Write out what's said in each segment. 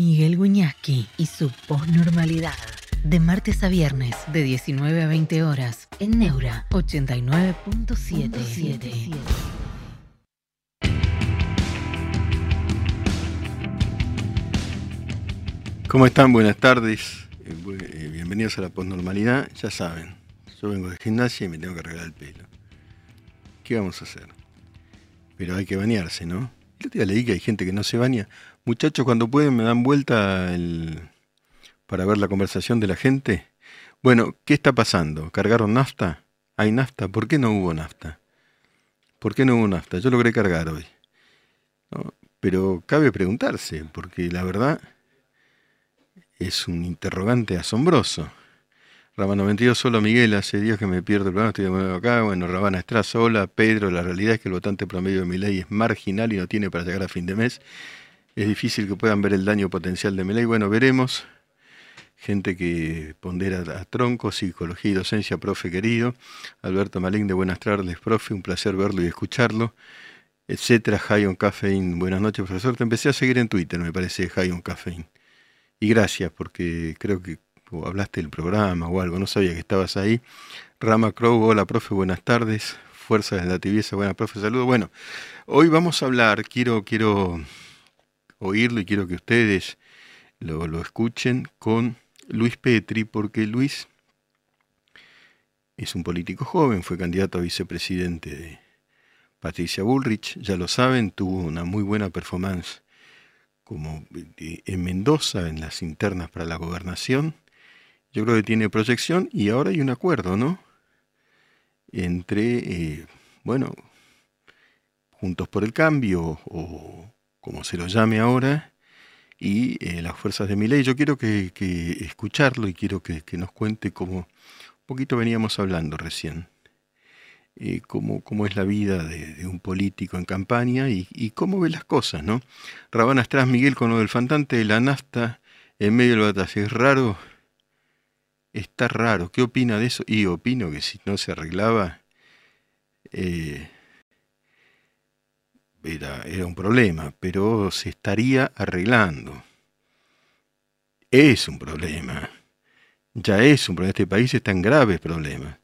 Miguel Guiñaski y su posnormalidad. De martes a viernes, de 19 a 20 horas, en Neura 89.77. ¿Cómo están? Buenas tardes. Eh, eh, Bienvenidos a la posnormalidad. Ya saben, yo vengo de gimnasia y me tengo que arreglar el pelo. ¿Qué vamos a hacer? Pero hay que bañarse, ¿no? Otro día leí que hay gente que no se baña. Muchachos, cuando pueden me dan vuelta el- para ver la conversación de la gente. Bueno, ¿qué está pasando? ¿Cargaron nafta? ¿Hay nafta? ¿Por qué no hubo nafta? ¿Por qué no hubo nafta? Yo logré cargar hoy. Pero cabe preguntarse, porque la verdad es un interrogante asombroso. Rama 92, solo Miguel, hace días que me pierdo el programa, estoy de nuevo acá. Bueno, Rabana Estraz, hola. Pedro, la realidad es que el votante promedio de mi ley es marginal y no tiene para llegar a fin de mes. Es difícil que puedan ver el daño potencial de mi ley. Bueno, veremos. Gente que pondera a tronco, psicología y docencia, profe querido. Alberto Malín de Buenas tardes, profe, un placer verlo y escucharlo. Etcétera, High on. Buenas noches, profesor. Te empecé a seguir en Twitter, me parece, High on. Y gracias, porque creo que hablaste del programa o algo, no sabía que estabas ahí. Rama Crow, hola profe, buenas tardes. Fuerza de la tibieza, buena profe, saludos. Bueno, hoy vamos a hablar, quiero, quiero oírlo y quiero que ustedes lo, lo escuchen con Luis Petri, porque Luis es un político joven, fue candidato a vicepresidente de Patricia Bullrich, ya lo saben, tuvo una muy buena performance como en Mendoza, en las internas para la gobernación. Yo creo que tiene proyección y ahora hay un acuerdo, ¿no? Entre, eh, bueno, Juntos por el Cambio o como se lo llame ahora y eh, las fuerzas de mi ley. Yo quiero que, escucharlo y quiero que, nos cuente cómo, un poquito veníamos hablando recién, eh, cómo, es la vida de, un político en campaña y, cómo ve las cosas, ¿no? Rabana Astraz Miguel con lo del fantante de la nafta en medio del batalla. Es raro, está raro. ¿Qué opina de eso? Y opino que si no se arreglaba, eh, era, era un problema, pero se estaría arreglando. Es un problema. Ya es un problema. Este país está en graves problemas.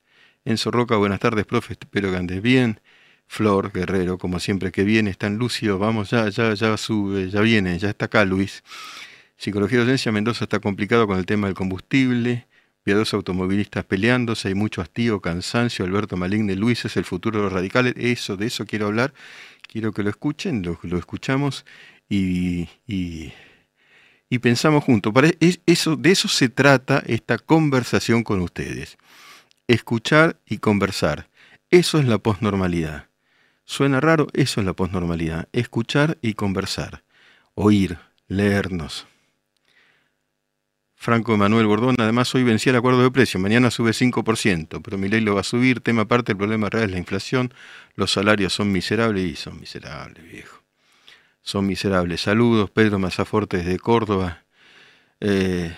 Enzo Roca, buenas tardes, profe. Espero que andes bien. Flor Guerrero, como siempre que viene, están lúcidos. Vamos, ya, ya, ya sube, ya viene, ya está acá Luis. Psicología y docencia, Mendoza está complicado con el tema del combustible. Piadosos automovilistas peleándose, hay mucho hastío, cansancio. Alberto Maligne, Luis es el futuro de los radicales. Eso, de eso quiero hablar. Quiero que lo escuchen, lo, lo escuchamos y, y, y pensamos juntos. Para es- eso, de eso se trata esta conversación con ustedes. Escuchar y conversar. Eso es la posnormalidad. Suena raro, eso es la posnormalidad. Escuchar y conversar. Oír, leernos. Franco Manuel Bordón, además hoy vencía el acuerdo de precio, mañana sube 5%, pero mi ley lo va a subir, tema aparte, el problema real es la inflación, los salarios son miserables y son miserables, viejo. Son miserables. Saludos, Pedro Mazaforte desde Córdoba. Eh,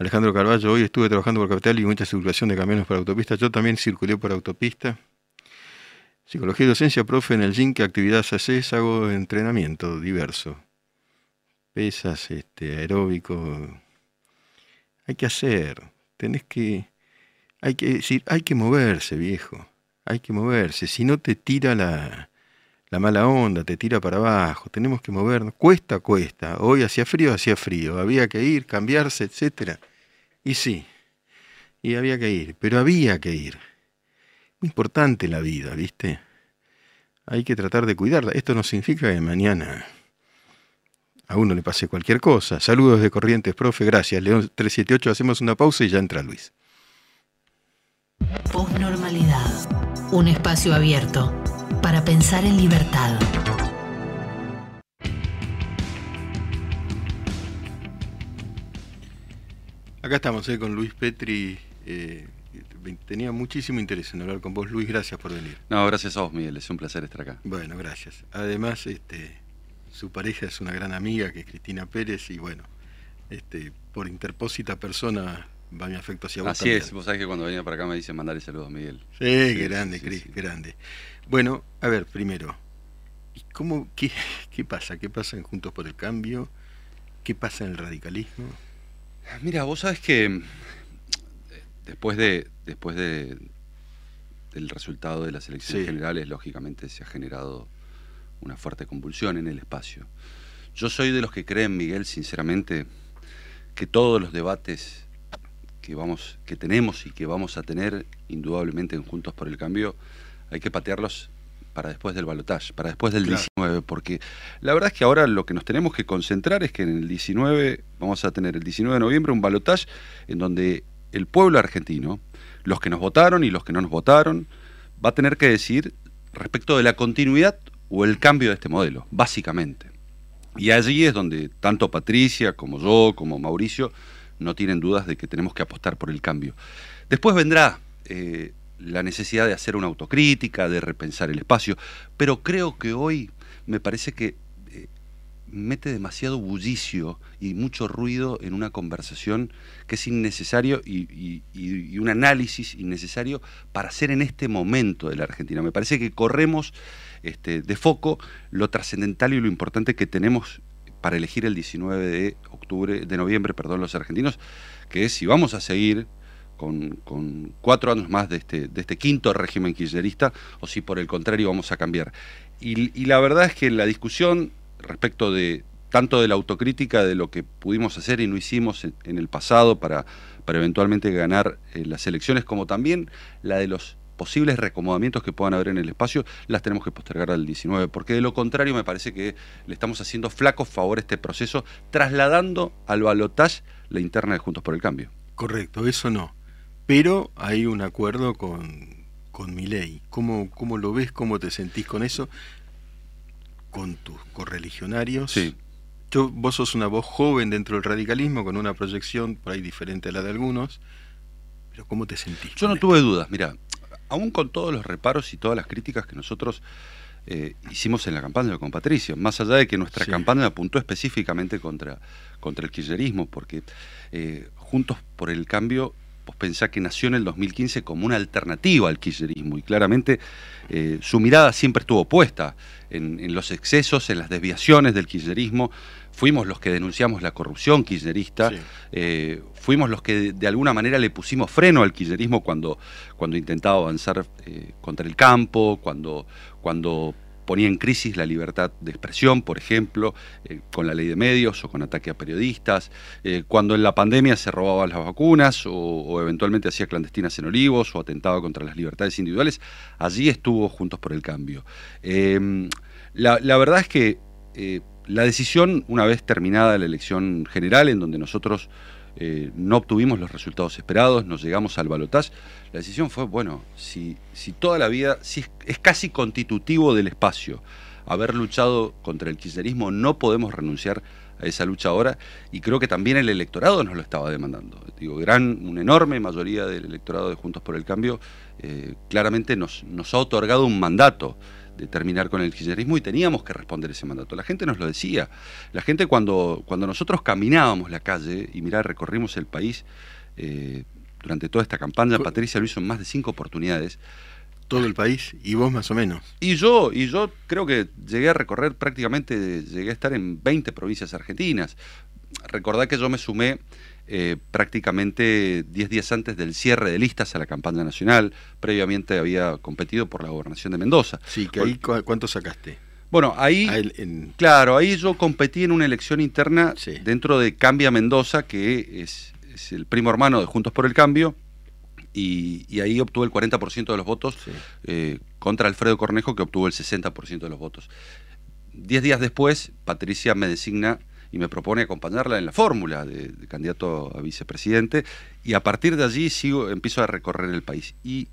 Alejandro Carballo, hoy estuve trabajando por Capital y mucha circulación de camiones por autopista. Yo también circulé por autopista. Psicología y docencia, profe, en el gym, ¿qué actividades haces? Hago entrenamiento diverso. Pesas, este, aeróbico. Hay que hacer. Tenés que. Hay que decir, hay que moverse, viejo. Hay que moverse. Si no te tira la, la mala onda, te tira para abajo. Tenemos que movernos. Cuesta, cuesta. Hoy hacía frío, hacía frío. Había que ir, cambiarse, etcétera. Y sí. Y había que ir. Pero había que ir. Muy importante la vida, ¿viste? Hay que tratar de cuidarla. Esto no significa que mañana a uno le pase cualquier cosa. Saludos de Corrientes, profe. Gracias. León 378. Hacemos una pausa y ya entra Luis. Posnormalidad. Un espacio abierto para pensar en libertad. Acá estamos eh, con Luis Petri. eh, tenía muchísimo interés en hablar con vos, Luis. Gracias por venir. No, gracias a vos, Miguel. Es un placer estar acá. Bueno, gracias. Además, este, su pareja es una gran amiga, que es Cristina Pérez, y bueno, este, por interpósita persona va mi afecto hacia vos. Así también. es, vos sabés que cuando venía para acá me dicen mandarle saludos, Miguel. Sí, grande, sí, Cris, sí. grande. Bueno, a ver, primero, ¿y ¿cómo, qué, qué pasa? ¿Qué pasa en Juntos por el Cambio? ¿Qué pasa en el radicalismo? Mira, vos sabes que eh, después de después de, del resultado de las elecciones generales, lógicamente se ha generado una fuerte convulsión en el espacio. Yo soy de los que creen, Miguel, sinceramente, que todos los debates que vamos, que tenemos y que vamos a tener, indudablemente en Juntos por el Cambio, hay que patearlos para después del balotaje, para después del Claro. 19, porque la verdad es que ahora lo que nos tenemos que concentrar es que en el 19 vamos a tener el 19 de noviembre un balotaje en donde el pueblo argentino, los que nos votaron y los que no nos votaron, va a tener que decir respecto de la continuidad o el cambio de este modelo, básicamente. Y allí es donde tanto Patricia como yo, como Mauricio, no tienen dudas de que tenemos que apostar por el cambio. Después vendrá eh, la necesidad de hacer una autocrítica, de repensar el espacio, pero creo que hoy me parece que eh, mete demasiado bullicio y mucho ruido en una conversación que es innecesario y, un análisis innecesario para hacer en este momento de la Argentina. Me parece que corremos este, de foco lo trascendental y lo importante que tenemos para elegir el 19 de octubre, de noviembre, perdón, los argentinos, que es si vamos a seguir con, con cuatro años más de este, de este quinto régimen kirchnerista o si por el contrario vamos a cambiar. Y, la verdad es que la discusión respecto de tanto de la autocrítica de lo que pudimos hacer y no hicimos en, en el pasado para, para eventualmente ganar eh, las elecciones, como también la de los posibles recomodamientos que puedan haber en el espacio, las tenemos que postergar al 19, porque de lo contrario me parece que le estamos haciendo flaco favor a este proceso, trasladando al balotaje la interna de Juntos por el Cambio. Correcto, eso no. Pero hay un acuerdo con, con mi ley. ¿Cómo, ¿Cómo lo ves? ¿Cómo te sentís con eso? Con tus correligionarios. Sí. Yo, vos sos una voz joven dentro del radicalismo, con una proyección por ahí diferente a la de algunos. Pero ¿cómo te sentís? Yo no esto? tuve dudas, mira, aún con todos los reparos y todas las críticas que nosotros eh, hicimos en la campaña con Patricio, más allá de que nuestra Sí. campaña apuntó específicamente contra, contra el kirchnerismo, porque eh, Juntos por el Cambio, vos pensá que nació en el 2015 como una alternativa al kirchnerismo y claramente eh, su mirada siempre estuvo puesta en, en los excesos, en las desviaciones del kirchnerismo. Fuimos los que denunciamos la corrupción kirchnerista, Sí. eh, fuimos los que de, de alguna manera le pusimos freno al kirchnerismo cuando, cuando intentaba avanzar eh, contra el campo, cuando, cuando ponía en crisis la libertad de expresión, por ejemplo, eh, con la ley de medios o con ataque a periodistas, eh, cuando en la pandemia se robaban las vacunas o, o eventualmente hacía clandestinas en olivos o atentaba contra las libertades individuales, allí estuvo Juntos por el Cambio. Eh, la, la verdad es que la decisión, una vez terminada la elección general, en donde nosotros eh, no obtuvimos los resultados esperados, nos llegamos al balotaje, la decisión fue, bueno, si, si toda la vida, si es, casi constitutivo del espacio haber luchado contra el kirchnerismo, no podemos renunciar a esa lucha ahora y creo que también el electorado nos lo estaba demandando. Digo, gran, una enorme mayoría del electorado de Juntos por el Cambio eh, claramente nos ha otorgado un mandato de terminar con el kirchnerismo y teníamos que responder ese mandato. La gente nos lo decía. La gente cuando, cuando nosotros caminábamos la calle y mirá, recorrimos el país eh, durante toda esta campaña, Patricia lo hizo en más de cinco oportunidades. Todo el país y vos más o menos. Y yo, y yo creo que llegué a recorrer prácticamente, llegué a estar en 20 provincias argentinas. Recordá que yo me sumé eh, prácticamente 10 días antes del cierre de listas a la campaña nacional. Previamente había competido por la gobernación de Mendoza. Sí, que ahí cu- ¿cuánto sacaste? Bueno, ahí, Ah, el- en- claro, ahí yo competí en una elección interna Sí. dentro de Cambia Mendoza, que es, es el primo hermano de Juntos por el Cambio, y, y ahí obtuve el 40% de los votos sí. eh, contra Alfredo Cornejo, que obtuvo el 60% de los votos. Diez días después, Patricia me designa y me propone acompañarla en la fórmula de, candidato a vicepresidente, y a partir de allí sigo, empiezo a recorrer el país. Y,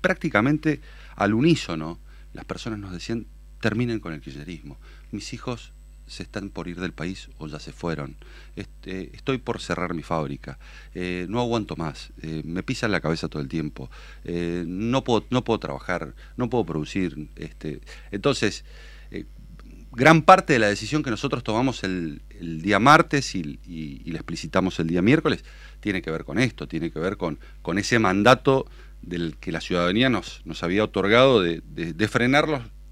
prácticamente al unísono, las personas nos decían, terminen con el kirchnerismo. Mis hijos se están por ir del país o ya se fueron. Este, estoy por cerrar mi fábrica. Eh, no aguanto más. Eh, me pisan la cabeza todo el tiempo. Eh, no, puedo, no puedo trabajar, no puedo producir. Este, entonces, gran parte de la decisión que nosotros tomamos el, día martes y, la explicitamos el día miércoles tiene que ver con esto, tiene que ver con, con ese mandato del que la ciudadanía nos, nos había otorgado de, de-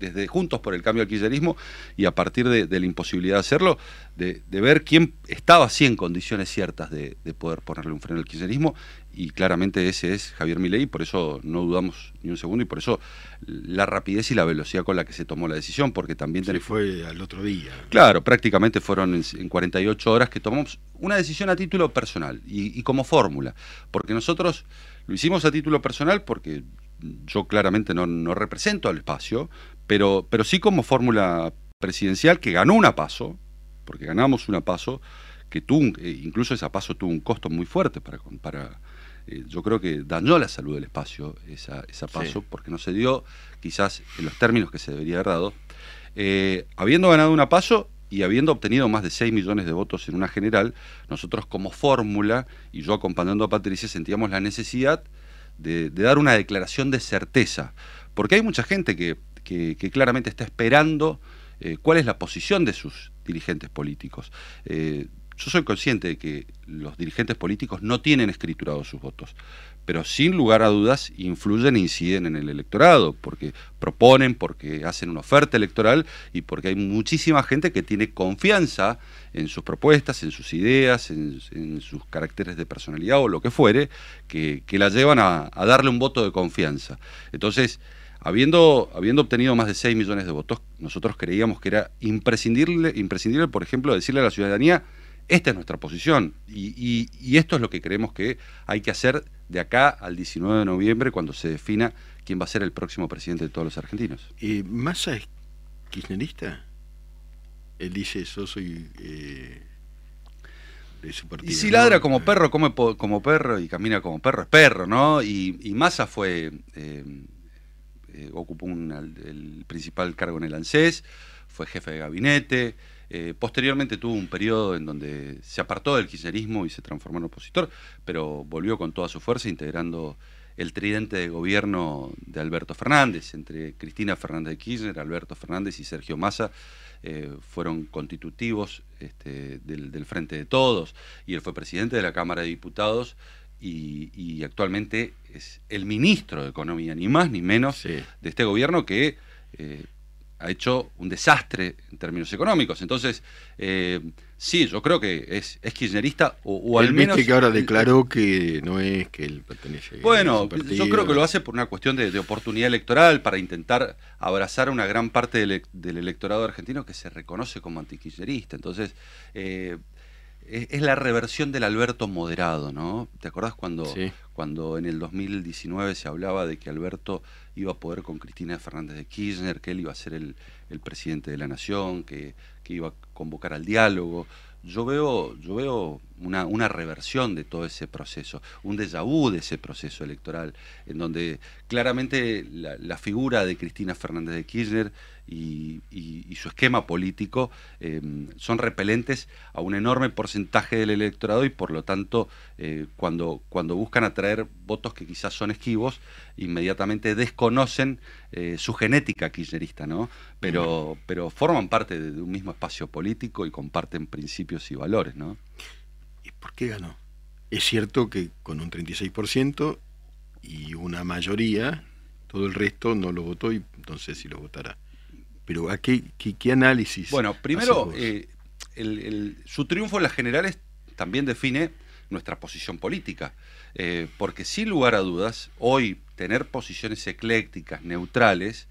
desde Juntos por el Cambio al Kirchnerismo y a partir de, la imposibilidad de hacerlo, de, ver quién estaba así en condiciones ciertas de, poder ponerle un freno al kirchnerismo y claramente ese es Javier Milei, por eso no dudamos ni un segundo y por eso la rapidez y la velocidad con la que se tomó la decisión, porque también... Se fue al otro día. Claro, prácticamente fueron en, 48 horas que tomamos una decisión a título personal y, como fórmula, porque nosotros lo hicimos a título personal porque yo claramente no, no represento al espacio, pero, pero sí como fórmula presidencial que ganó una paso, porque ganamos una paso, que tuvo, eh, incluso esa paso tuvo un costo muy fuerte para, para eh, yo creo que dañó la salud del espacio esa, esa paso, porque no se dio quizás en los términos que se debería haber dado. Eh, habiendo ganado una paso y habiendo obtenido más de 6 millones de votos en una general, nosotros como fórmula, y yo acompañando a Patricia, sentíamos la necesidad de, dar una declaración de certeza, porque hay mucha gente que, que, claramente está esperando eh, cuál es la posición de sus dirigentes políticos yo soy consciente de que los dirigentes políticos no tienen escriturados sus votos, pero sin lugar a dudas influyen e inciden en el electorado, porque proponen, porque hacen una oferta electoral y porque hay muchísima gente que tiene confianza en sus propuestas, en sus ideas, en, sus caracteres de personalidad o lo que fuere, que, la llevan a, darle un voto de confianza. Entonces, Habiendo, habiendo, obtenido más de 6 millones de votos, nosotros creíamos que era imprescindible, imprescindible, por ejemplo, decirle a la ciudadanía esta es nuestra posición y, esto es lo que creemos que hay que hacer de acá al 19 de noviembre cuando se defina quién va a ser el próximo presidente de todos los argentinos. ¿Y Massa es kirchnerista? Él dice, eso soy eh, de su partido. Y si ladra como perro, come como perro y camina como perro, es perro, ¿no? Y, y Massa fue, eh, eh, ocupó el principal cargo en el ANSES, fue jefe de gabinete, eh, posteriormente tuvo un periodo en donde se apartó del kirchnerismo y se transformó en opositor, pero volvió con toda su fuerza integrando el tridente de gobierno de Alberto Fernández, entre Cristina Fernández de Kirchner, Alberto Fernández y Sergio Massa, eh, fueron constitutivos este, del, Frente de Todos, y él fue presidente de la Cámara de Diputados y, actualmente es el ministro de Economía, ni más ni menos, de este gobierno que eh, ha hecho un desastre en términos económicos. Entonces, eh, sí, yo creo que es, es kirchnerista o, al menos... que ahora declaró que no es que él pertenece Bueno, yo creo que lo hace por una cuestión de, oportunidad electoral para intentar abrazar a una gran parte del, electorado argentino que se reconoce como antikirchnerista. Entonces, eh, es, la reversión del Alberto moderado, ¿no? ¿Te acordás cuando, cuando en el 2019 se hablaba de que Alberto iba a poder con Cristina Fernández de Kirchner, que él iba a ser el, presidente de la nación, que, que, iba a convocar al diálogo? Yo veo, yo veo una, una reversión de todo ese proceso, un déjà vu de ese proceso electoral, en donde claramente la, figura de Cristina Fernández de Kirchner y, su esquema político em, son repelentes a un enorme porcentaje del electorado y por lo tanto eh, cuando, cuando buscan atraer votos que quizás son esquivos, inmediatamente desconocen eh, su genética kirchnerista, ¿no? Pero, pero forman parte de, de un mismo espacio político y comparten principios y valores, ¿no? ¿Y por qué ganó? Es cierto que con un 36% y una mayoría, todo el resto no lo votó y entonces si lo votará. Pero ¿a qué, qué, análisis? Bueno, primero, eh, su triunfo en las generales también define nuestra posición política, eh, porque sin lugar a dudas, hoy tener posiciones eclécticas, neutrales,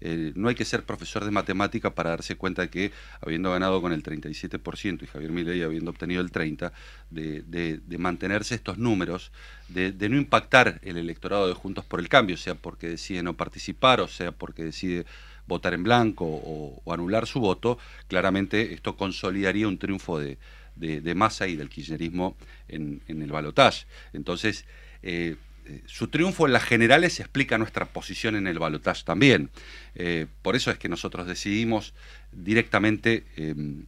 eh, no hay que ser profesor de matemática para darse cuenta que, habiendo ganado con el 37% y Javier Milei habiendo obtenido el 30%, de, mantenerse estos números, de, no impactar el electorado de Juntos por el Cambio, sea porque decide no participar o sea porque decide votar en blanco o, anular su voto, claramente esto consolidaría un triunfo de, de, Massa y del kirchnerismo en, el balotaje. Entonces, eh, eh, su triunfo en las generales explica nuestra posición en el balotaje también. Eh, por eso es que nosotros decidimos directamente em,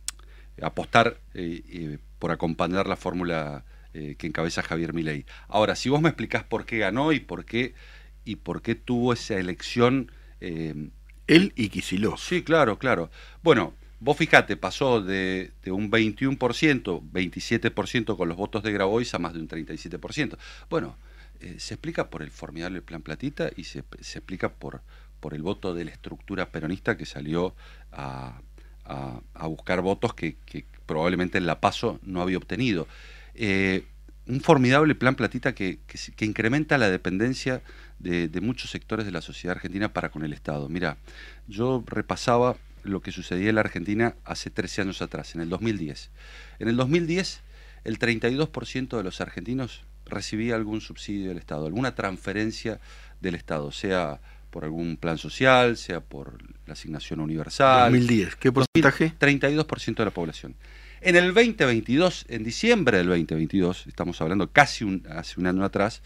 apostar por acompañar la fórmula que encabeza Javier Milei. Ahora, si vos me explicás por qué ganó y por qué, y por qué tuvo esa elección em, él y Kicillof. Sí, claro, claro. Bueno, vos fijate, pasó de, un 21%, 27% con los votos de Grabois a más de un 37%. Bueno, eh, se explica por el formidable plan Platita y se, explica por, por el voto de la estructura peronista que salió a, buscar votos que, probablemente en la PASO no había obtenido. Eh, un formidable plan platita que, incrementa la dependencia de, muchos sectores de la sociedad argentina para con el Estado. Mira, yo repasaba lo que sucedía en la Argentina hace 13 años atrás, en el 2010. En el 2010, el 32% de los argentinos recibía algún subsidio del Estado, alguna transferencia del Estado, sea por algún plan social, sea por la asignación universal. 2010, ¿qué porcentaje? 32% de la población. En el 2022, en diciembre del 2022, estamos hablando casi hace un año atrás,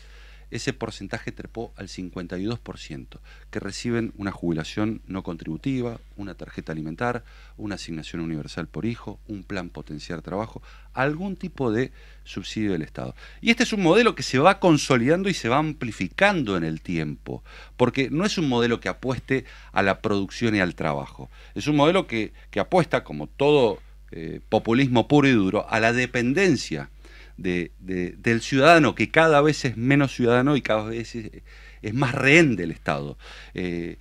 ese porcentaje trepó al 52%, que reciben una jubilación no contributiva, una tarjeta alimentar, una asignación universal por hijo, un plan potenciar trabajo, algún tipo de subsidio del Estado. Y este es un modelo que se va consolidando y se va amplificando en el tiempo, porque no es un modelo que apueste a la producción y al trabajo, es un modelo que, apuesta, como todo eh, populismo puro y duro, a la dependencia del ciudadano, que cada vez es menos ciudadano y cada vez es, más rehén del Estado. Eh,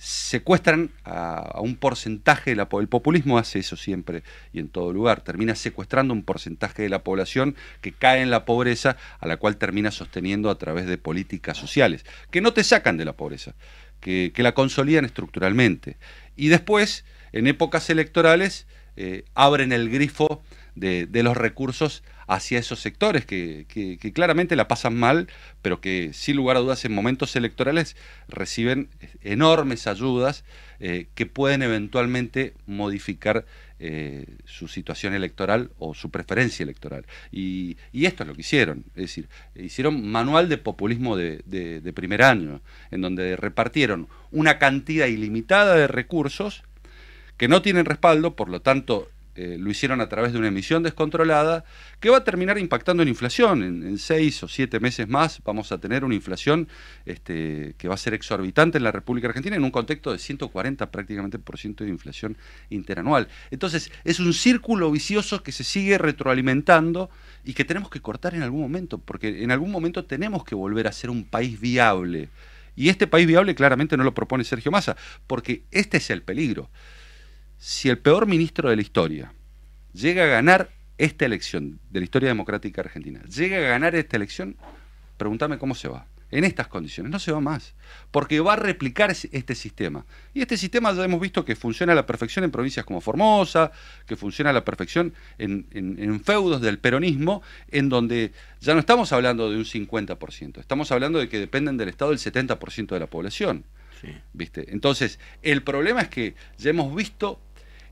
secuestran a, un porcentaje de la el populismo hace eso siempre y en todo lugar termina secuestrando un porcentaje de la población que cae en la pobreza a la cual termina sosteniendo a través de políticas sociales que no te sacan de la pobreza que, la consolidan estructuralmente y después en épocas electorales eh, abren el grifo de, los recursos hacia esos sectores que, claramente la pasan mal, pero que sin lugar a dudas en momentos electorales reciben enormes ayudas eh, que pueden eventualmente modificar eh, su situación electoral o su preferencia electoral. Y, esto es lo que hicieron, es decir, hicieron manual de populismo de primer año, en donde repartieron una cantidad ilimitada de recursos que no tienen respaldo, por lo tanto eh, lo hicieron a través de una emisión descontrolada que va a terminar impactando en inflación. En, seis o siete meses más vamos a tener una inflación este, que va a ser exorbitante en la República Argentina en un contexto de 140 prácticamente por ciento de inflación interanual. Entonces es un círculo vicioso que se sigue retroalimentando y que tenemos que cortar en algún momento, porque en algún momento tenemos que volver a ser un país viable. Y este país viable claramente no lo propone Sergio Massa, porque este es el peligro si el peor ministro de la historia llega a ganar esta elección de la historia democrática argentina, llega a ganar esta elección, pregúntame cómo se va. En estas condiciones no se va más, porque va a replicar este sistema. Y este sistema ya hemos visto que funciona a la perfección en provincias como Formosa, que funciona a la perfección en, feudos del peronismo, en donde ya no estamos hablando de un 50%, estamos hablando de que dependen del Estado el 70% de la población. ¿Viste? Entonces, el problema es que ya hemos visto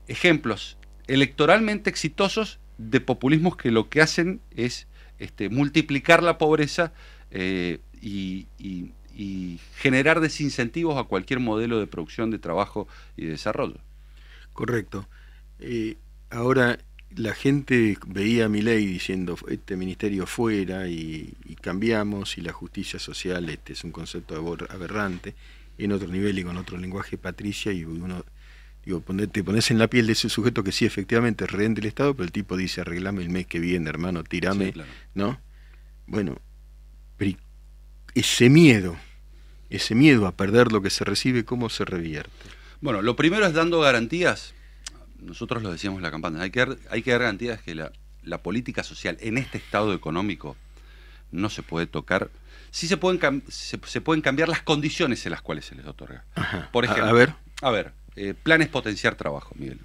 ejemplos electoralmente exitosos de populismos que lo que hacen es este, multiplicar la pobreza eh, y, generar desincentivos a cualquier modelo de producción de trabajo y desarrollo. Correcto. Eh, ahora la gente veía a mi ley diciendo este ministerio fuera y, y, cambiamos y la justicia social este es un concepto aberrante en otro nivel y con otro lenguaje patricia y uno Digo, te pones en la piel de ese sujeto que sí, efectivamente, es rehén del Estado, pero el tipo dice, arreglame el mes que viene, hermano, tirame, ¿no? Bueno, ese miedo, ese miedo a perder lo que se recibe, ¿cómo se revierte? Bueno, lo primero es dando garantías. Nosotros lo decíamos en la campaña, hay que hay que dar garantías que la, política social en este estado económico no se puede tocar. Sí se pueden, se, pueden cambiar las condiciones en las cuales se les otorga. Por ejemplo, a ver. A ver, eh, planes potenciar trabajo, Miguel.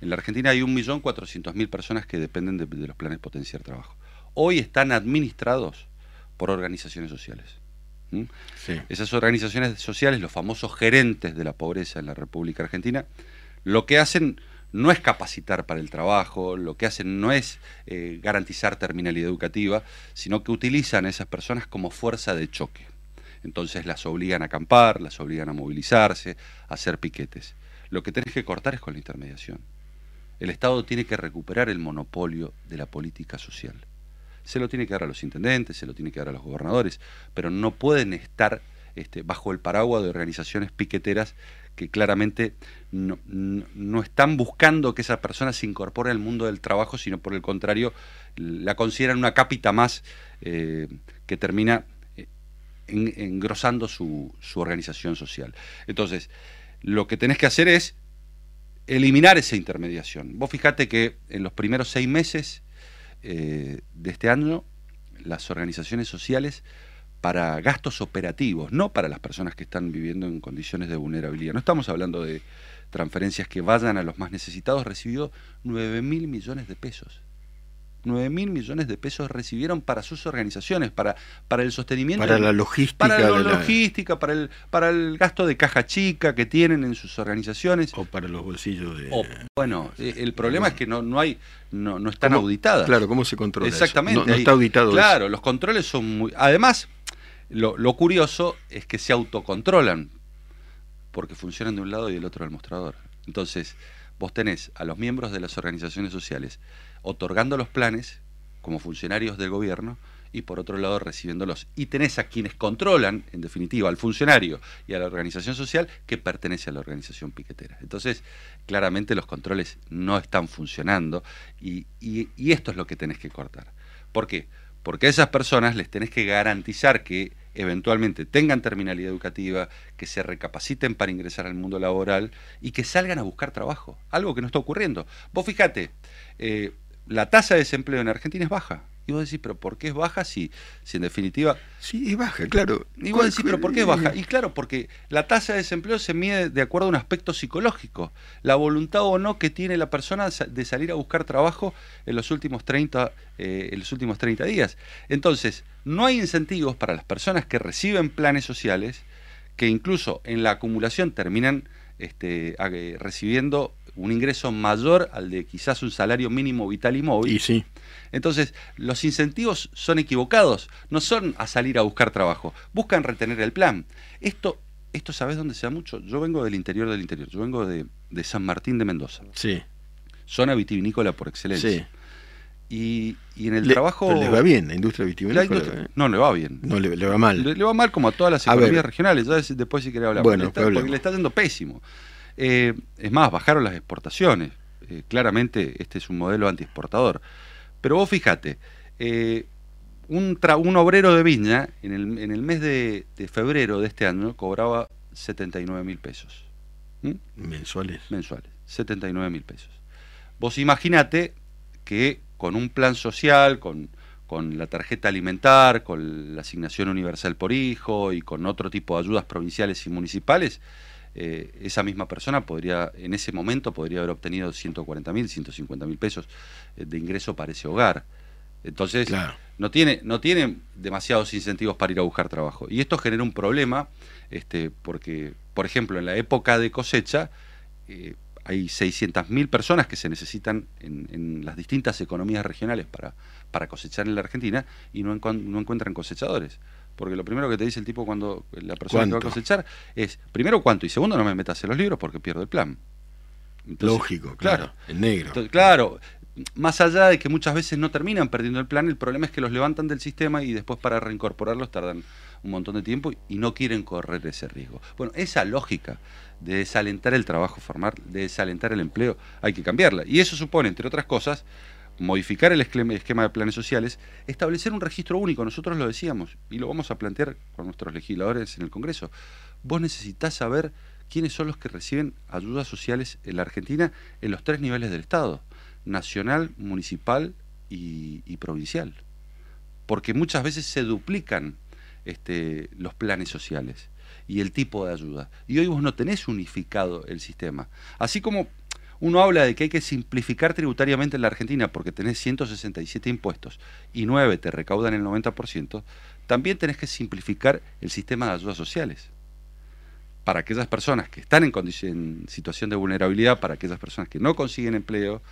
En la Argentina hay 1.400.000 personas que dependen de, los planes potenciar trabajo. Hoy están administrados por organizaciones sociales. Esas organizaciones sociales, los famosos gerentes de la pobreza en la República Argentina, lo que hacen no es capacitar para el trabajo, lo que hacen no es eh, garantizar terminalidad educativa, sino que utilizan a esas personas como fuerza de choque. Entonces las obligan a acampar, las obligan a movilizarse, a hacer piquetes. Lo que tenés que cortar es con la intermediación. El Estado tiene que recuperar el monopolio de la política social. Se lo tiene que dar a los intendentes, se lo tiene que dar a los gobernadores, pero no pueden estar este, bajo el paraguas de organizaciones piqueteras que claramente no, están buscando que esa persona se incorpore al mundo del trabajo, sino por el contrario, la consideran una cápita más eh, que termina engrosando su, su organización social. Entonces, lo que tenés que hacer es eliminar esa intermediación. Vos fijate que en los primeros seis meses eh, de este año, las organizaciones sociales para gastos operativos, no para las personas que están viviendo en condiciones de vulnerabilidad. No estamos hablando de transferencias que vayan a los más necesitados, recibió 9 mil millones de pesos. 9 mil millones de pesos recibieron para sus organizaciones, para, para el sostenimiento. Para la logística. Para la logística, para, el, para el gasto de caja chica que tienen en sus organizaciones. O para los bolsillos de. bueno, eh, el problema es que no, no hay, no, no están auditadas. Claro, ¿cómo se controla? Exactamente. No, está auditado. Claro, los controles son muy. Además, lo, curioso es que se autocontrolan, porque funcionan de un lado y del otro del mostrador. Entonces, vos tenés a los miembros de las organizaciones sociales otorgando los planes como funcionarios del gobierno y por otro lado recibiéndolos. Y tenés a quienes controlan, en definitiva, al funcionario y a la organización social que pertenece a la organización piquetera. Entonces, claramente los controles no están funcionando y, y esto es lo que tenés que cortar. ¿Por qué? Porque a esas personas les tenés que garantizar que eventualmente tengan terminalidad educativa, que se recapaciten para ingresar al mundo laboral y que salgan a buscar trabajo. Algo que no está ocurriendo. Vos fíjate, eh, la tasa de desempleo en Argentina es baja. Y vos decís, pero ¿por qué es baja si, si en definitiva... Sí, es baja, claro. Y vos decís, pero ¿por qué es baja? Y claro, porque la tasa de desempleo se mide de acuerdo a un aspecto psicológico. La voluntad o no que tiene la persona de salir a buscar trabajo en los últimos 30, eh, en los últimos 30 días. Entonces, no hay incentivos para las personas que reciben planes sociales, que incluso en la acumulación terminan este, recibiendo un ingreso mayor al de quizás un salario mínimo vital y móvil. Y sí. Entonces, los incentivos son equivocados, no son a salir a buscar trabajo, buscan retener el plan. Esto, esto ¿sabes dónde se da mucho? Yo vengo del interior del interior, yo vengo de, San Martín de Mendoza. Sí. Zona vitivinícola por excelencia. Sí. Y, en el trabajo. le va bien la industria vitivinícola. ¿eh? no, le va bien. No, le, va mal. Le, va mal como a todas las economías regionales. Ya después si quería hablar. Bueno, porque, le está, yendo pésimo. Eh, es más, bajaron las exportaciones. Eh, claramente este es un modelo antiexportador. Pero vos fíjate, eh, un, un, obrero de viña en el, en el mes de, febrero de este año cobraba 79 mil pesos. Mensuales. Mensuales, 79 mil pesos. Vos imaginate que con un plan social, con, con la tarjeta alimentar, con la asignación universal por hijo y con otro tipo de ayudas provinciales y municipales, eh, esa misma persona podría, en ese momento, podría haber obtenido 140 mil, 150 mil pesos eh, de ingreso para ese hogar. Entonces, no, tiene, no tiene demasiados incentivos para ir a buscar trabajo. Y esto genera un problema, este, porque, por ejemplo, en la época de cosecha, eh, hay 600.000 personas que se necesitan en, las distintas economías regionales para, para cosechar en la Argentina y no, no encuentran cosechadores. Porque lo primero que te dice el tipo cuando la persona que va a cosechar es, primero, cuánto, y segundo, no me metas en los libros porque pierdo el plan. Lógico, claro, el negro. claro, más allá de que muchas veces no terminan perdiendo el plan, el problema es que los levantan del sistema y después para reincorporarlos tardan un montón de tiempo y no quieren correr ese riesgo. Bueno, esa lógica de desalentar el trabajo formal, de desalentar el empleo, hay que cambiarla. Y eso supone, entre otras cosas, modificar el esquema de planes sociales, establecer un registro único, nosotros lo decíamos, y lo vamos a plantear con nuestros legisladores en el Congreso. Vos necesitas saber quiénes son los que reciben ayudas sociales en la Argentina en los tres niveles del Estado, nacional, municipal y, provincial. Porque muchas veces se duplican este, los planes sociales y el tipo de ayuda. Y hoy vos no tenés unificado el sistema. Así como uno habla de que hay que simplificar tributariamente en la Argentina porque tenés 167 impuestos y 9 te recaudan el 90%, también tenés que simplificar el sistema de ayudas sociales. Para aquellas personas que están en, situación de vulnerabilidad, para aquellas personas que no consiguen empleo,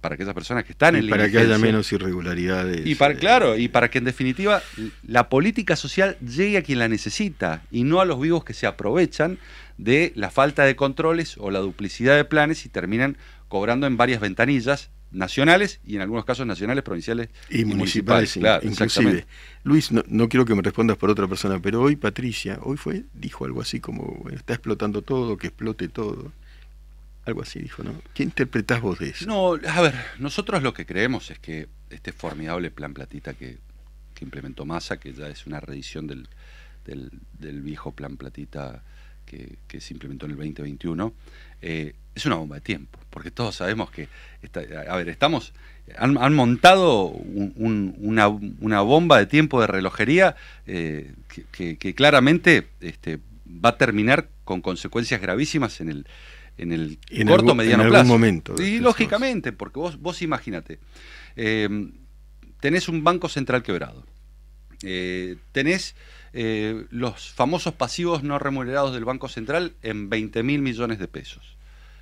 para aquellas personas que están y en Para que haya menos irregularidades. Y para, eh, claro, y para que en definitiva la política social llegue a quien la necesita y no a los vivos que se aprovechan de la falta de controles o la duplicidad de planes y terminan cobrando en varias ventanillas nacionales y en algunos casos nacionales, provinciales y, municipales, inclusive. Luis, no, quiero que me respondas por otra persona, pero hoy Patricia, hoy fue, dijo algo así como, está explotando todo, que explote todo. Algo así dijo, ¿no? ¿Qué interpretás vos de eso? No, a ver, nosotros lo que creemos es que este formidable plan platita que, que implementó Massa, que ya es una reedición del, del, del viejo plan platita que, que, se implementó en el 2021, eh, es una bomba de tiempo, porque todos sabemos que, está, a ver, estamos, han, han montado un, un, una, una, bomba de tiempo de relojería eh, que, que, que, claramente este, va a terminar con consecuencias gravísimas en el, en el en corto algún, mediano en plazo. algún momento. Y lógicamente, porque vos, vos imagínate, eh, tenés un banco central quebrado, eh, tenés los famosos pasivos no remunerados del Banco Central en 20 mil millones de pesos.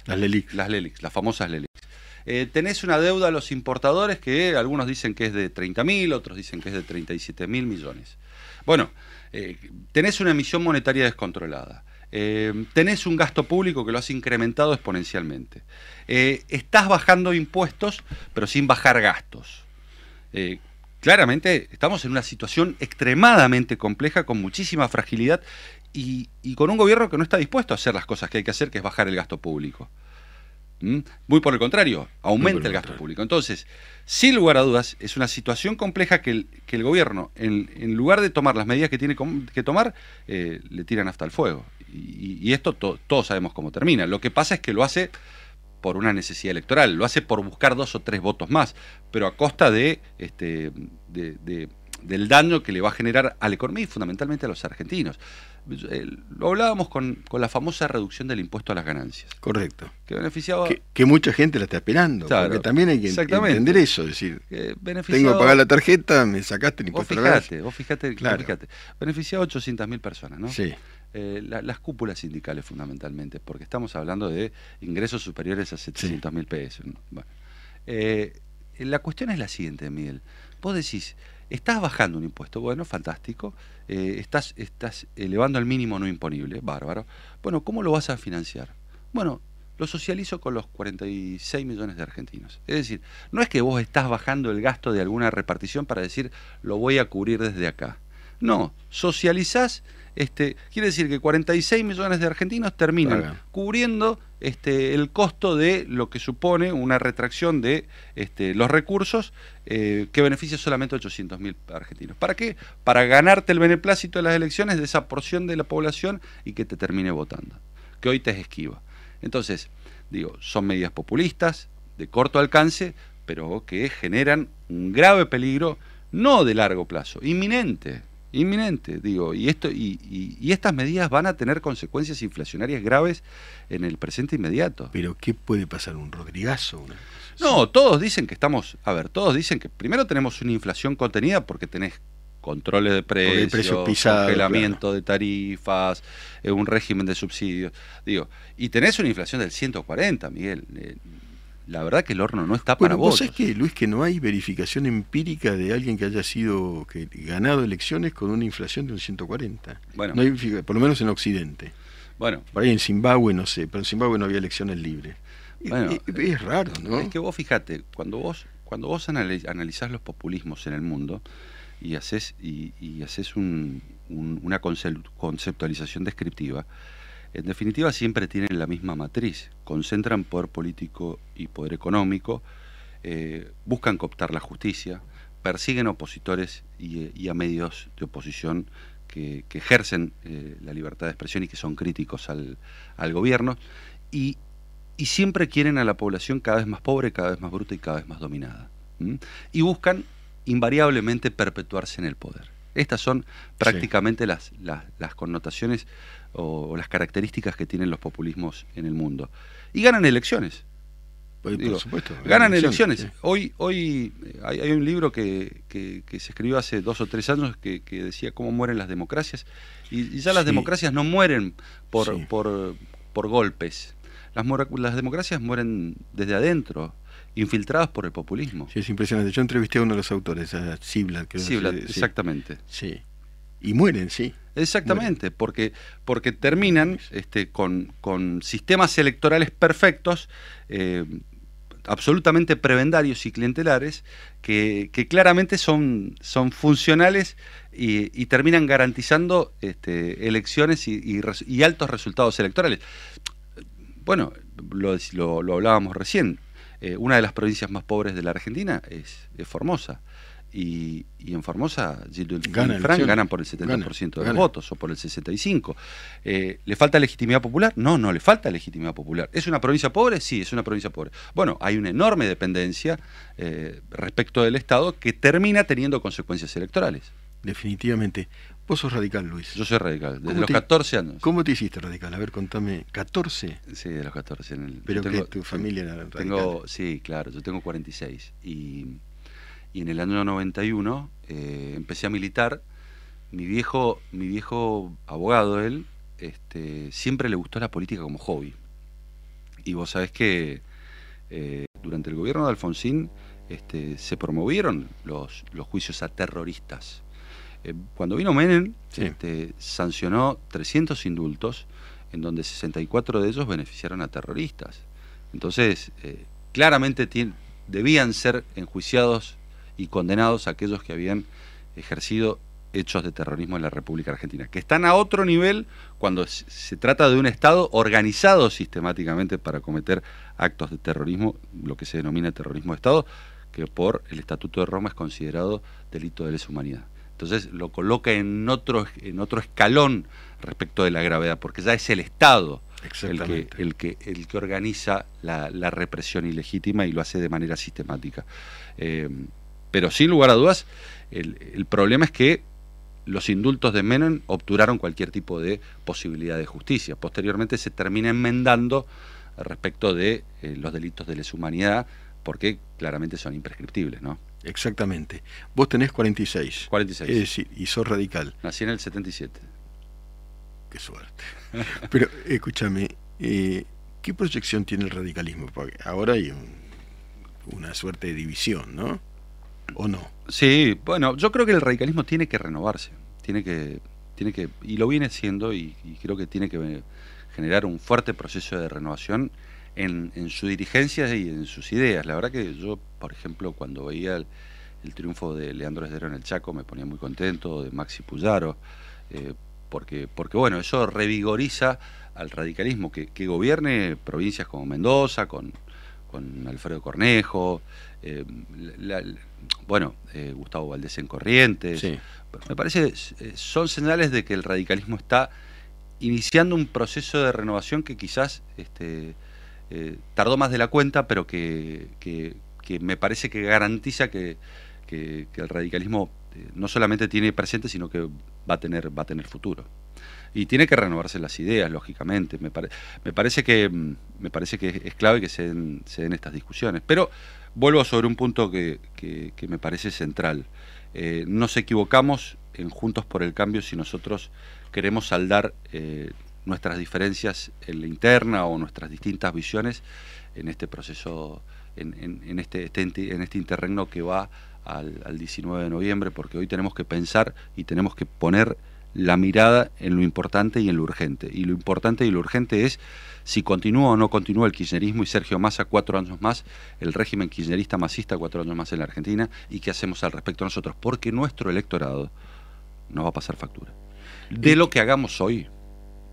Las LELIX. Las LELIX, las famosas LELIX. Eh, tenés una deuda a los importadores que algunos dicen que es de 30 mil, otros dicen que es de 37 mil millones. Bueno, eh, tenés una emisión monetaria descontrolada. Eh, tenés un gasto público que lo has incrementado exponencialmente. Estás bajando impuestos, pero sin bajar gastos. Claramente estamos en una situación extremadamente compleja, con muchísima fragilidad y, y, con un gobierno que no está dispuesto a hacer las cosas que hay que hacer, que es bajar el gasto público. ¿Mm? Muy por el contrario, aumenta el gasto contrario. público. Entonces, sin lugar a dudas, es una situación compleja que el, que el gobierno, en, en, lugar de tomar las medidas que tiene que tomar, eh, le tiran hasta el fuego. Y, y esto to, todos sabemos cómo termina. Lo que pasa es que lo hace por una necesidad electoral, lo hace por buscar dos o tres votos más, pero a costa de, este, de, de del daño que le va a generar a la economía y fundamentalmente a los argentinos. Eh, lo hablábamos con, con, la famosa reducción del impuesto a las ganancias. Correcto. Que beneficiaba. Que, que mucha gente la está esperando. Claro, porque también hay que entender eso. Es decir, que tengo que pagar la tarjeta, me sacaste el impuesto fijate, a la ganancia. Vos fijate, claro. fíjate. Beneficiaba a 800.000 personas, ¿no? Sí. Eh, la, las cúpulas sindicales fundamentalmente, porque estamos hablando de ingresos superiores a 700 mil sí. pesos. Bueno, eh, la cuestión es la siguiente, Miguel. Vos decís, Estás bajando un impuesto, bueno, fantástico. Eh, estás, estás elevando el mínimo no imponible, bárbaro. Bueno, ¿cómo lo vas a financiar? Bueno, lo socializo con los 46 millones de argentinos. Es decir, no es que vos estás bajando el gasto de alguna repartición para decir lo voy a cubrir desde acá. No, socializás, este, quiere decir que 46 millones de argentinos terminan cubriendo este, el costo de lo que supone una retracción de este, los recursos eh, que beneficia solamente a 800 mil argentinos. ¿Para qué? Para ganarte el beneplácito de las elecciones de esa porción de la población y que te termine votando, que hoy te es esquiva. Entonces, digo, son medidas populistas, de corto alcance, pero que generan un grave peligro, no de largo plazo, inminente, inminente, digo, y esto y, y, y, estas medidas van a tener consecuencias inflacionarias graves en el presente inmediato. Pero ¿qué puede pasar un Rodrigazo? Una no, todos dicen que estamos, a ver, todos dicen que primero tenemos una inflación contenida porque tenés controles de precios, precio pisado, congelamiento claro. de tarifas, eh, un régimen de subsidios, digo, y tenés una inflación del 140, Miguel. Eh, la verdad que el horno no está bueno, para vos. ¿Vos que Luis, que no hay verificación empírica de alguien que haya sido que ganado elecciones con una inflación de un 140? Bueno, no hay, por lo menos en Occidente. Bueno, por ahí en Zimbabue no sé, pero en Zimbabue no había elecciones libres. Bueno, es, es raro, ¿no? Es que vos fíjate, cuando vos cuando vos analizás los populismos en el mundo y haces y, y haces un, un, una conceptualización descriptiva, en definitiva siempre tienen la misma matriz, concentran poder político y poder económico, eh, buscan cooptar la justicia, persiguen opositores y, y a medios de oposición que, que ejercen eh, la libertad de expresión y que son críticos al, al gobierno, y, y, siempre quieren a la población cada vez más pobre, cada vez más bruta y cada vez más dominada. ¿Mm? Y buscan invariablemente perpetuarse en el poder. Estas son prácticamente sí. las, las, las, connotaciones o, o, las características que tienen los populismos en el mundo. Y ganan elecciones. Pues, Digo, por supuesto. Ganan elecciones. Hoy, hoy hay, hay un libro que, que, que, se escribió hace dos o tres años que, que decía cómo mueren las democracias. Y, y ya las sí. democracias no mueren por, sí. por, por golpes. Las, las democracias mueren desde adentro infiltrados por el populismo. Sí, es impresionante. Yo entrevisté a uno de los autores, a Ziblatt. Que Ziblatt, no sé, exactamente. Sí. Y mueren, sí. Exactamente, porque, porque terminan este, con, con sistemas electorales perfectos, eh, absolutamente prebendarios y clientelares, que, que claramente son, son funcionales y, y, terminan garantizando este, elecciones y, y, y, altos resultados electorales. Bueno, lo, lo, lo hablábamos recién, eh, una de las provincias más pobres de la Argentina es, es Formosa. Y, en Formosa, Gildo y Gana Frank elecciones. ganan por el 70% Gana, de los votos o por el 65%. Eh, ¿Le falta legitimidad popular? No, no le falta legitimidad popular. ¿Es una provincia pobre? Sí, es una provincia pobre. Bueno, hay una enorme dependencia eh, respecto del Estado que termina teniendo consecuencias electorales. Definitivamente. Vos sos radical, Luis. Yo soy radical, desde ¿Cómo los te- 14 años. ¿Cómo te hiciste radical? A ver, contame. ¿14? Sí, de los 14. En el, Pero que tu familia era radical. Tengo, sí, claro, yo tengo 46. Y, y en el año 91 eh, empecé a militar. Mi viejo, mi viejo abogado, él, este, siempre le gustó la política como hobby. Y vos sabés que eh, durante el gobierno de Alfonsín este, se promovieron los, los juicios a terroristas. Eh, cuando vino Menem, Sí. este, sancionó 300 indultos, en donde 64 de ellos beneficiaron a terroristas. Entonces, eh, claramente debían ser enjuiciados y condenados aquellos que habían ejercido hechos de terrorismo en la República Argentina, que están a otro nivel cuando se trata de un Estado organizado sistemáticamente para cometer actos de terrorismo, lo que se denomina terrorismo de Estado, que por el Estatuto de Roma es considerado delito de lesa humanidad. Entonces lo coloca en otro, en otro escalón respecto de la gravedad, porque ya es el Estado el que, el que, el que organiza la, la represión ilegítima y lo hace de manera sistemática. Eh, pero sin lugar a dudas, el, el problema es que los indultos de Menem obturaron cualquier tipo de posibilidad de justicia. Posteriormente se termina enmendando respecto de eh, los delitos de lesa humanidad, porque claramente son imprescriptibles, ¿no? Exactamente. Vos tenés 46. 46. Es decir, y sos radical. Nací en el 77. Qué suerte. Pero escúchame, eh, ¿qué proyección tiene el radicalismo? Porque ahora hay un- una suerte de división, ¿no? ¿O no? Sí, bueno, yo creo que el radicalismo tiene que renovarse, tiene que, tiene que, y lo viene haciendo, y, creo que tiene que eh, generar un fuerte proceso de renovación en, en su dirigencia y en sus ideas. La verdad que yo, por ejemplo, cuando veía el, el triunfo de Leandro Esdero en el Chaco, me ponía muy contento, de Maxi Puyaro, eh, porque, porque bueno, eso revigoriza al radicalismo, que, que gobierne provincias como Mendoza, con, con Alfredo Cornejo, eh, la- la- bueno, eh, Gustavo Valdés en Corrientes. Sí. Me parece eh, son señales de que el radicalismo está iniciando un proceso de renovación que quizás este, eh, tardó más de la cuenta, pero que, que- que me parece que garantiza que, que- el radicalismo no solamente tiene presente, sino que va a tener, va a tener futuro. Y tiene que renovarse las ideas, lógicamente. Me, me parece que mm, me parece que es clave que se den, estas discusiones. Pero vuelvo sobre un punto que, me parece central. Eh, nos equivocamos en Juntos por el Cambio si nosotros queremos saldar eh, nuestras diferencias en la interna o nuestras distintas visiones en este proceso, en, este, este este interregno que va al 19 de noviembre, porque hoy tenemos que pensar y tenemos que poner la mirada en lo importante y en lo urgente. Y lo importante y lo urgente es si continúa o no continúa el kirchnerismo y Sergio Massa cuatro años más, el régimen kirchnerista masista cuatro años más en la Argentina, y qué hacemos al respecto nosotros, porque nuestro electorado nos va a pasar factura. De lo que hagamos hoy,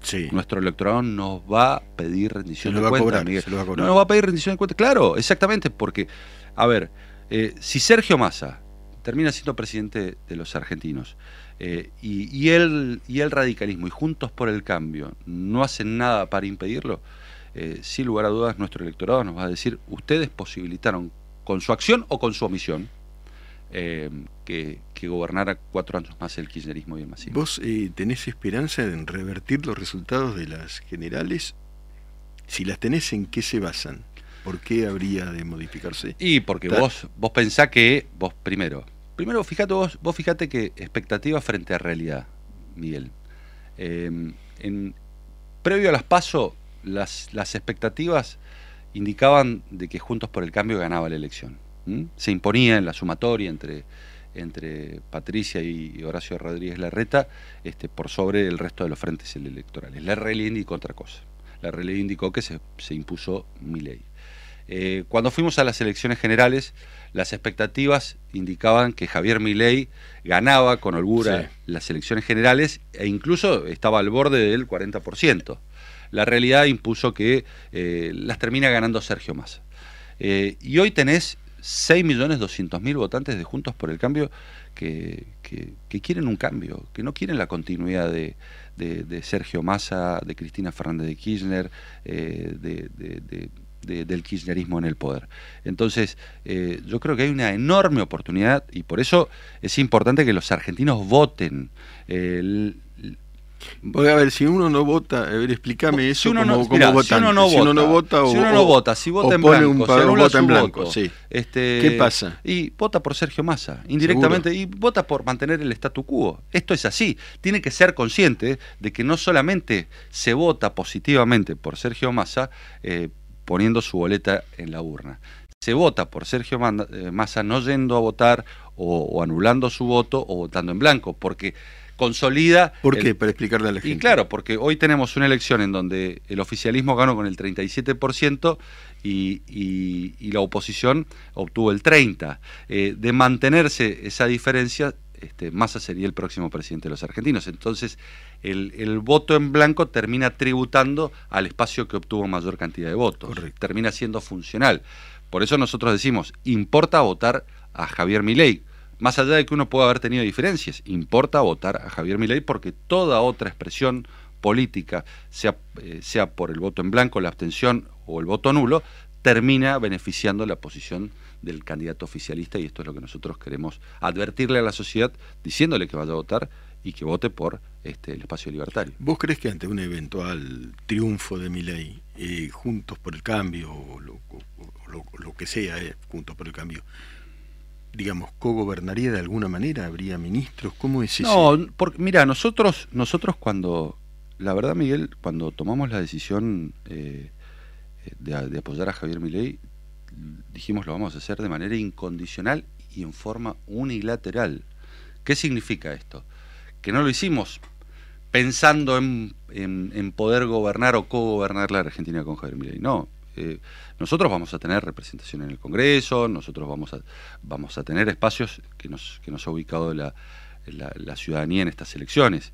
Sí. nuestro electorado nos va a pedir rendición Se lo de cuentas. No nos va a pedir rendición de cuentas, claro, exactamente, porque, a ver, eh, si Sergio Massa termina siendo presidente de los argentinos eh, y, y el, y el radicalismo y Juntos por el Cambio no hacen nada para impedirlo, eh, sin lugar a dudas nuestro electorado nos va a decir, ustedes posibilitaron con su acción o con su omisión eh, que, que gobernara cuatro años más el kirchnerismo y el masismo. ¿Vos eh, tenés esperanza en revertir los resultados de las generales? Si las tenés, ¿en qué se basan? ¿Por qué habría de modificarse? Y porque vos, vos pensás que, vos primero, primero fíjate vos, vos que expectativa frente a realidad, Miguel. Eh, en, previo a las PASO, las, las expectativas indicaban de que Juntos por el Cambio ganaba la elección. Se imponía en la sumatoria entre, entre Patricia y Horacio Rodríguez Larreta este, por sobre el resto de los frentes electorales. La realidad indicó otra cosa. La realidad indicó que se, se impuso mi ley. Eh, cuando fuimos a las elecciones generales, las expectativas indicaban que Javier Milei ganaba con holgura Sí. las elecciones generales e incluso estaba al borde del 40%. La realidad impuso que eh, las termina ganando Sergio Massa. Eh, y hoy tenés 6.200.000 votantes de Juntos por el Cambio que, que, quieren un cambio, que no quieren la continuidad de, de, Sergio Massa, de Cristina Fernández de Kirchner, eh, de, del kirchnerismo en el poder. Entonces, eh, yo creo que hay una enorme oportunidad y por eso es importante que los argentinos voten. Eh, Voy a ver, si uno no vota, a ver, explícame eso si uno no, como. Si uno no, si uno no vota, o, si uno no vota, si vota en blanco, un, si vota en blanco, sí. este, ¿qué pasa? Y vota por Sergio Massa, indirectamente, y vota por mantener el statu quo. Esto es así. Tiene que ser consciente de que no solamente se vota positivamente por Sergio Massa eh, poniendo su boleta en la urna. Se vota por Sergio eh, Massa no yendo a votar o, o anulando su voto o votando en blanco, porque consolida. ¿Por qué? Para explicarle a la gente. Y claro, porque hoy tenemos una elección en donde el oficialismo ganó con el 37% y, y, la oposición obtuvo el 30%. Eh, de mantenerse esa diferencia, este, Massa sería el próximo presidente de los argentinos. Entonces, el, el, voto en blanco termina tributando al espacio que obtuvo mayor cantidad de votos. Termina siendo funcional. Por eso nosotros decimos, importa votar a Javier Milei más allá de que uno pueda haber tenido diferencias, importa votar a Javier Milei porque toda otra expresión política, sea, eh, sea por el voto en blanco, la abstención o el voto nulo, termina beneficiando la posición del candidato oficialista y esto es lo que nosotros queremos advertirle a la sociedad diciéndole que vaya a votar y que vote por este, el espacio libertario. ¿Vos crees que ante un eventual triunfo de Milei, eh, Juntos por el Cambio o lo, que sea, eh, Juntos por el Cambio, digamos, cogobernaría de alguna manera? ¿Habría ministros? ¿Cómo es eso? No, porque, mira, nosotros, nosotros cuando, la verdad, Miguel, cuando tomamos la decisión eh, de, apoyar a Javier Milei, dijimos lo vamos a hacer de manera incondicional y en forma unilateral. ¿Qué significa esto? Que no lo hicimos pensando en, en, poder gobernar o cogobernar la Argentina con Javier Milei. No, eh, nosotros vamos a tener representación en el Congreso, nosotros vamos a, vamos a tener espacios que nos, que nos ha ubicado la, la, ciudadanía en estas elecciones.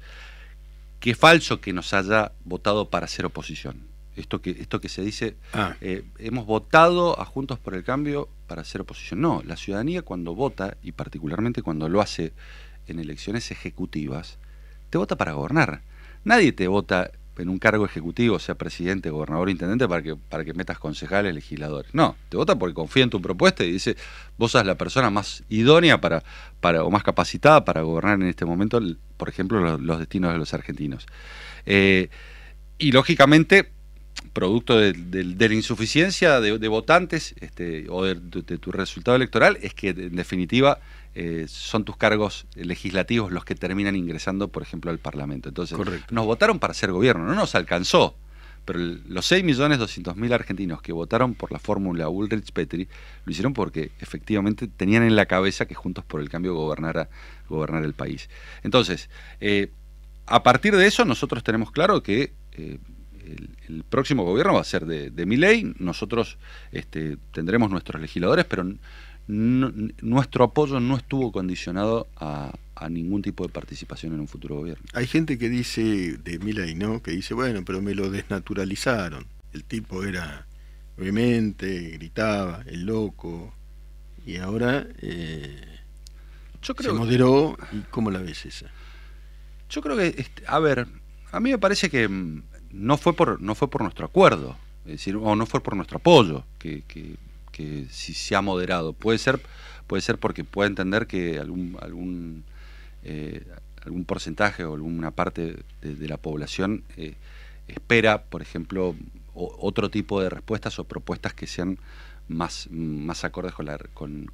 Qué falso que nos haya votado para hacer oposición. Esto que, esto que se dice, ah. eh, hemos votado a Juntos por el Cambio para hacer oposición. No, la ciudadanía cuando vota, y particularmente cuando lo hace en elecciones ejecutivas, te vota para gobernar. Nadie te vota en un cargo ejecutivo, sea presidente, gobernador, intendente, para que, para que metas concejales, legisladores. No, te vota porque confía en tu propuesta y dice, vos sos la persona más idónea para, para, o más capacitada para gobernar en este momento, por ejemplo, los, destinos de los argentinos. Eh, y lógicamente, producto de, la insuficiencia de, votantes este, o de, tu resultado electoral, es que en definitiva eh, son tus cargos legislativos los que terminan ingresando, por ejemplo, al Parlamento. Entonces, nos votaron para ser gobierno, no nos alcanzó. Pero los 6.200.000 argentinos que votaron por la fórmula Ulrich-Petri lo hicieron porque efectivamente tenían en la cabeza que Juntos por el Cambio gobernara gobernar el país. Entonces, eh, a partir de eso, nosotros tenemos claro que eh, el, próximo gobierno va a ser de, de ley. Nosotros este, tendremos nuestros legisladores, pero nuestro apoyo no estuvo condicionado a, ningún tipo de participación en un futuro gobierno. Hay gente que dice, de Milay, ¿no? Que dice, bueno, pero me lo desnaturalizaron. El tipo era vehemente, gritaba, el loco, y ahora eh, Yo creo se moderó. ¿Y cómo la ves esa? Yo creo que, este, a ver, a mí me parece que mm, no fue por, no fue por nuestro acuerdo, es decir, o no fue por nuestro apoyo, que, que que si se ha moderado. Puede ser, puede ser porque puede entender que algún, algún, eh, algún porcentaje o alguna parte de, la población eh, espera, por ejemplo, otro tipo de respuestas o propuestas que sean más, más acordes con la, con,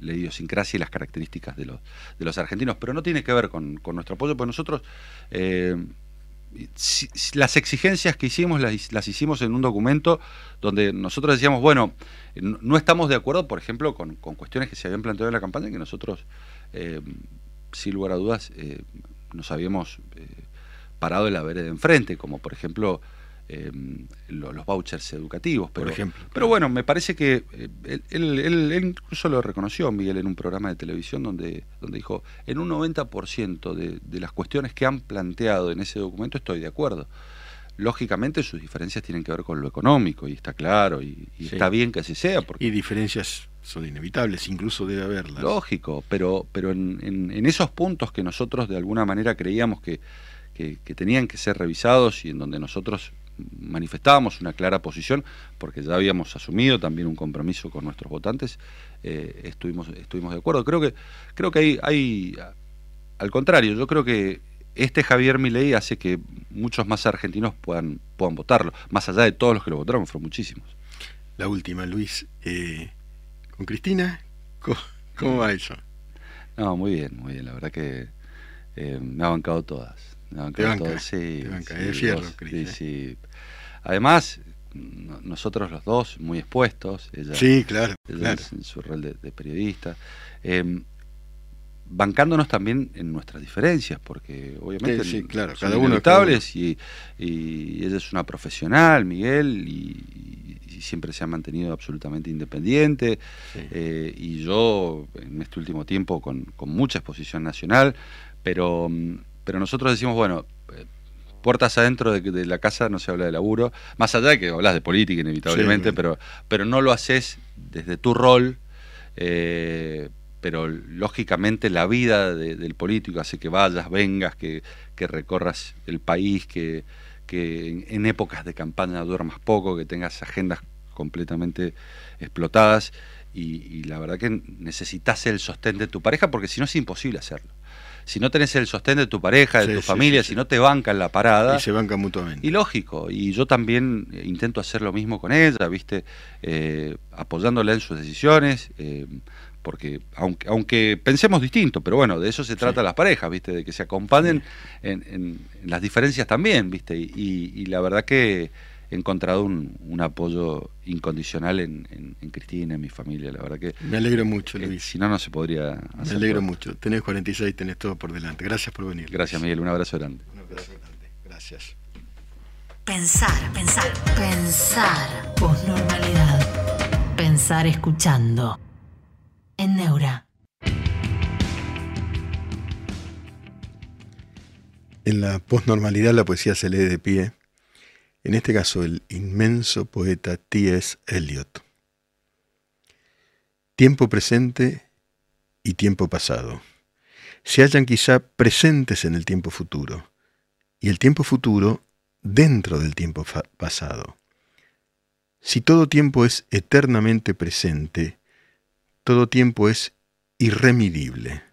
la idiosincrasia y las características de los, de los argentinos. Pero no tiene que ver con, nuestro apoyo, pues nosotros... Eh, las exigencias que hicimos las, hicimos en un documento donde nosotros decíamos, bueno, no estamos de acuerdo, por ejemplo, con, cuestiones que se habían planteado en la campaña que nosotros, eh, sin lugar a dudas, eh, nos habíamos eh, parado en la vereda enfrente, como por ejemplo los vouchers educativos. Pero, por ejemplo. Pero bueno, me parece que él, incluso lo reconoció, Miguel, en un programa de televisión donde, donde dijo, en un 90% de, de las cuestiones que han planteado en ese documento estoy de acuerdo lógicamente sus diferencias tienen que ver con lo económico y está claro y, está bien que así sea. Y diferencias son inevitables, incluso debe haberlas. Lógico, pero, pero en, esos puntos que nosotros de alguna manera creíamos que, tenían que ser revisados y en donde nosotros manifestábamos una clara posición, porque ya habíamos asumido también un compromiso con nuestros votantes, eh, estuvimos, estuvimos de acuerdo. Creo que, creo que hay, hay, al contrario, yo creo que este Javier Milei hace que muchos más argentinos puedan, puedan votarlo, más allá de todos los que lo votaron, fueron muchísimos. La última, Luis. Eh, ¿Con Cristina? ¿Cómo, va eso? No, muy bien, muy bien. La verdad que eh, me ha bancado todas. Sí. sí, sí, Además, nosotros los dos muy expuestos. Ella, sí, claro. En su rol de, periodista. Em, bancándonos también en nuestras diferencias, porque obviamente sí, claro, cada uno y, y, ella es una profesional, Miguel, y, siempre se ha mantenido absolutamente independiente, eh, y yo en este último tiempo con, con mucha exposición nacional, pero, pero nosotros decimos, bueno, eh, puertas adentro de, la casa no se habla de laburo, más allá de que hablas de política inevitablemente, pero, pero no lo haces desde tu rol. Eh, pero lógicamente la vida del político hace que vayas, vengas, que, recorras el país, que, en, épocas de campaña duermas poco, que tengas agendas completamente explotadas y, la verdad que necesitas el sostén de tu pareja porque si no es imposible hacerlo. Si no tenés el sostén de tu pareja, de tu familia, si no te bancan la parada. Y se bancan mutuamente. Y lógico, y yo también intento hacer lo mismo con ella, ¿viste? Eh, apoyándola en sus decisiones. Eh, porque aunque, aunque pensemos distinto, pero bueno, de eso se trata las parejas, ¿viste? De que se acompañen en, las diferencias también, ¿viste? Y, la verdad que he encontrado un, apoyo incondicional en, Cristina, en mi familia, la verdad que... Me alegro mucho, Luis. si no, no se podría hacer. Me alegro mucho. Tenés 46, tenés todo por delante. Gracias por venir. Gracias, Miguel. Un abrazo grande. Un abrazo grande. Gracias. Pensar, pensar, pensar. Posnormalidad. Pensar escuchando en Neura. En la posnormalidad la poesía se lee de pie, en este caso el inmenso poeta T.S. Eliot. Tiempo presente y tiempo pasado se hallan quizá presentes en el tiempo futuro y el tiempo futuro dentro del tiempo pasado. Si todo tiempo es eternamente presente, todo tiempo es irremedible.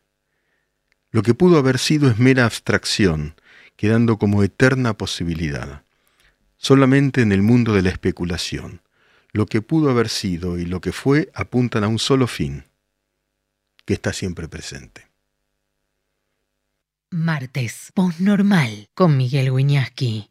Lo que pudo haber sido es mera abstracción, quedando como eterna posibilidad. Solamente en el mundo de la especulación, lo que pudo haber sido y lo que fue apuntan a un solo fin, que está siempre presente. Martes, Postnormal, con Miguel Wiñaski.